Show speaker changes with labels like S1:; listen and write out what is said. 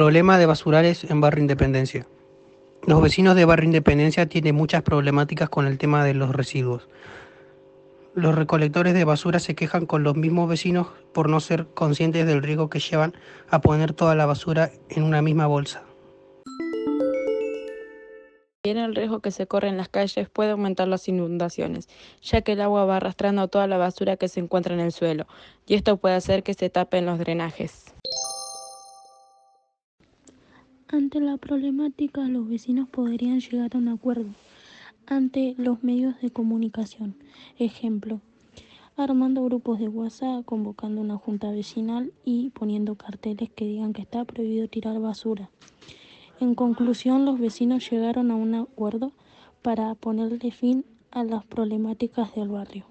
S1: Problema de basurales en Barrio Independencia. Los vecinos de Barrio Independencia tienen muchas problemáticas con el tema de los residuos. Los recolectores de basura se quejan con los mismos vecinos por no ser conscientes del riesgo que llevan a poner toda la basura en una misma bolsa.
S2: El riesgo que se corre en las calles puede aumentar las inundaciones, ya que el agua va arrastrando toda la basura que se encuentra en el suelo, y esto puede hacer que se tapen los drenajes.
S3: Ante la problemática, los vecinos podrían llegar a un acuerdo ante los medios de comunicación. Ejemplo, armando grupos de WhatsApp, convocando una junta vecinal y poniendo carteles que digan que está prohibido tirar basura. En conclusión, los vecinos llegaron a un acuerdo para ponerle fin a las problemáticas del barrio.